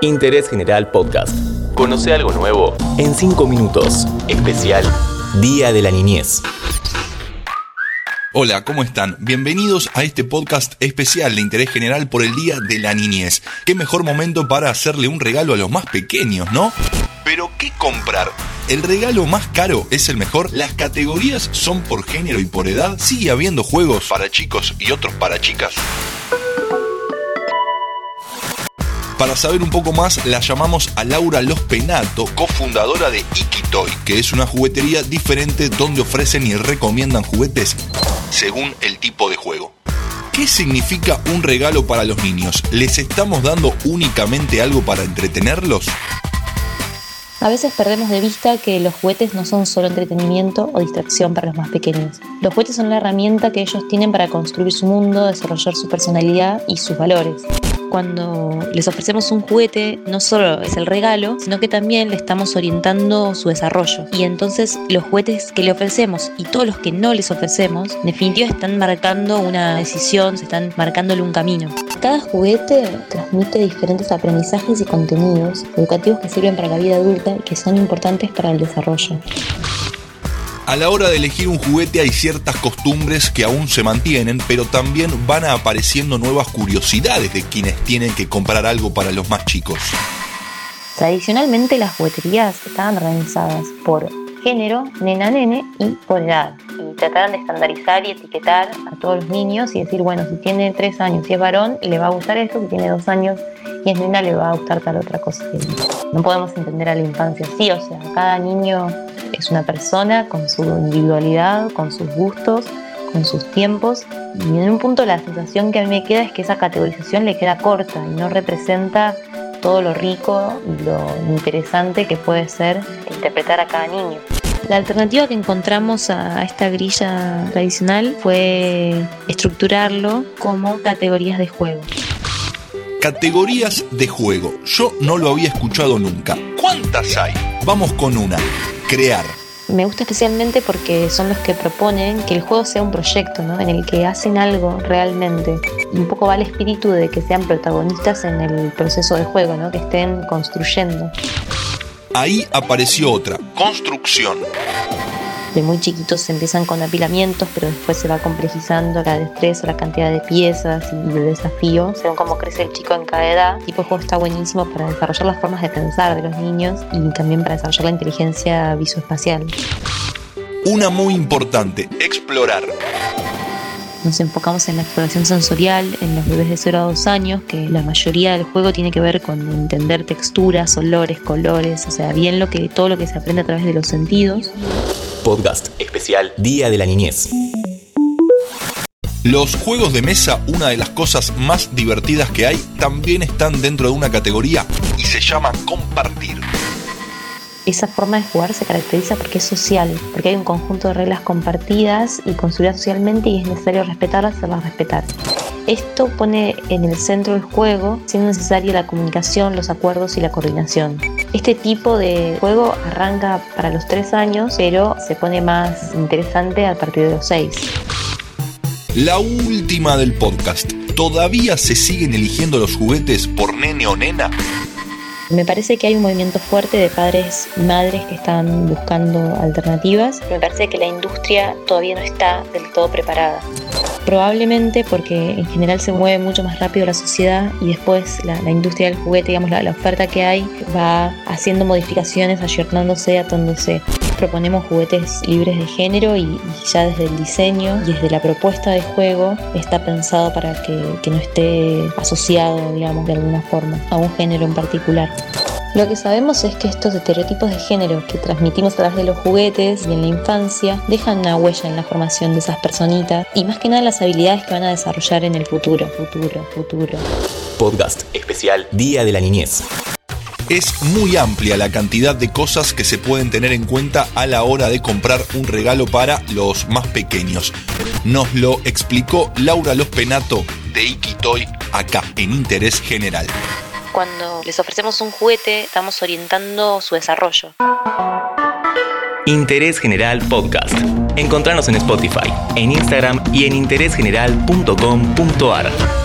Interés General Podcast. Conoce algo nuevo en 5 minutos. Especial Día de la Niñez. Hola, ¿cómo están? Bienvenidos a este podcast especial de interés general por el Día de la Niñez. Qué mejor momento para hacerle un regalo a los más pequeños, ¿no? Pero, ¿qué comprar? ¿El regalo más caro es el mejor? ¿Las categorías son por género y por edad? ¿Sigue habiendo juegos para chicos y otros para chicas? Para saber un poco más, la llamamos a Laura Los Penato, cofundadora de Ikitoy, que es una juguetería diferente donde ofrecen y recomiendan juguetes según el tipo de juego. ¿Qué significa un regalo para los niños? ¿Les estamos dando únicamente algo para entretenerlos? A veces perdemos de vista que los juguetes no son solo entretenimiento o distracción para los más pequeños. Los juguetes son la herramienta que ellos tienen para construir su mundo, desarrollar su personalidad y sus valores cuando les ofrecemos un juguete, no solo es el regalo, sino que también le estamos orientando su desarrollo. Y entonces los juguetes que le ofrecemos y todos los que no les ofrecemos, en definitiva están marcando una decisión, se están marcándole un camino. Cada juguete transmite diferentes aprendizajes y contenidos educativos que sirven para la vida adulta y que son importantes para el desarrollo. A la hora de elegir un juguete hay ciertas costumbres que aún se mantienen, pero también van apareciendo nuevas curiosidades de quienes tienen que comprar algo para los más chicos. Tradicionalmente las jugueterías estaban organizadas por género, nena-nene y por edad. Y trataban de estandarizar y etiquetar a todos los niños y decir, bueno, si tiene tres años y es varón, le va a gustar esto, si tiene dos años y es nena, le va a gustar tal otra cosa. No podemos entender a la infancia así, o sea, cada niño es una persona con su individualidad, con sus gustos, con sus tiempos. Y en un punto la sensación que a mí me queda es que esa categorización le queda corta y no representa todo lo rico y lo interesante que puede ser interpretar a cada niño. La alternativa que encontramos a esta grilla tradicional fue estructurarlo como categorías de juego. Categorías de juego. Yo no lo había escuchado nunca. ¿Cuántas hay? Vamos con una crear. Me gusta especialmente porque son los que proponen que el juego sea un proyecto, ¿no? En el que hacen algo realmente. Y un poco va el espíritu de que sean protagonistas en el proceso de juego, ¿no? Que estén construyendo. Ahí apareció otra, construcción de muy chiquitos se empiezan con apilamientos, pero después se va complejizando la destreza, la cantidad de piezas y el desafío, según cómo crece el chico en cada edad. tipo de juego está buenísimo para desarrollar las formas de pensar de los niños y también para desarrollar la inteligencia visoespacial. Una muy importante, explorar. Nos enfocamos en la exploración sensorial en los bebés de 0 a 2 años, que la mayoría del juego tiene que ver con entender texturas, olores, colores, o sea, bien lo que todo lo que se aprende a través de los sentidos podcast especial Día de la Niñez. Los juegos de mesa, una de las cosas más divertidas que hay, también están dentro de una categoría y se llama compartir. Esa forma de jugar se caracteriza porque es social, porque hay un conjunto de reglas compartidas y construidas socialmente y es necesario respetarlas, hacerlas respetar. Esto pone en el centro del juego, siendo necesaria la comunicación, los acuerdos y la coordinación. Este tipo de juego arranca para los 3 años, pero se pone más interesante a partir de los 6. La última del podcast. ¿Todavía se siguen eligiendo los juguetes por nene o nena? Me parece que hay un movimiento fuerte de padres y madres que están buscando alternativas. Me parece que la industria todavía no está del todo preparada. Probablemente porque en general se mueve mucho más rápido la sociedad y después la, industria del juguete, digamos, la, oferta que hay, va haciendo modificaciones, ayornándose, atándose. Proponemos juguetes libres de género y, ya desde el diseño y desde la propuesta de juego está pensado para que, que no esté asociado, digamos, de alguna forma a un género en particular. Lo que sabemos es que estos estereotipos de género que transmitimos a través de los juguetes y en la infancia dejan una huella en la formación de esas personitas y más que nada las habilidades que van a desarrollar en el futuro, futuro, futuro. Podcast especial Día de la Niñez. Es muy amplia la cantidad de cosas que se pueden tener en cuenta a la hora de comprar un regalo para los más pequeños. Nos lo explicó Laura Los Penato de Ikitoy acá en Interés General cuando les ofrecemos un juguete, estamos orientando su desarrollo. Interés General Podcast. Encontrarnos en Spotify, en Instagram y en interésgeneral.com.ar.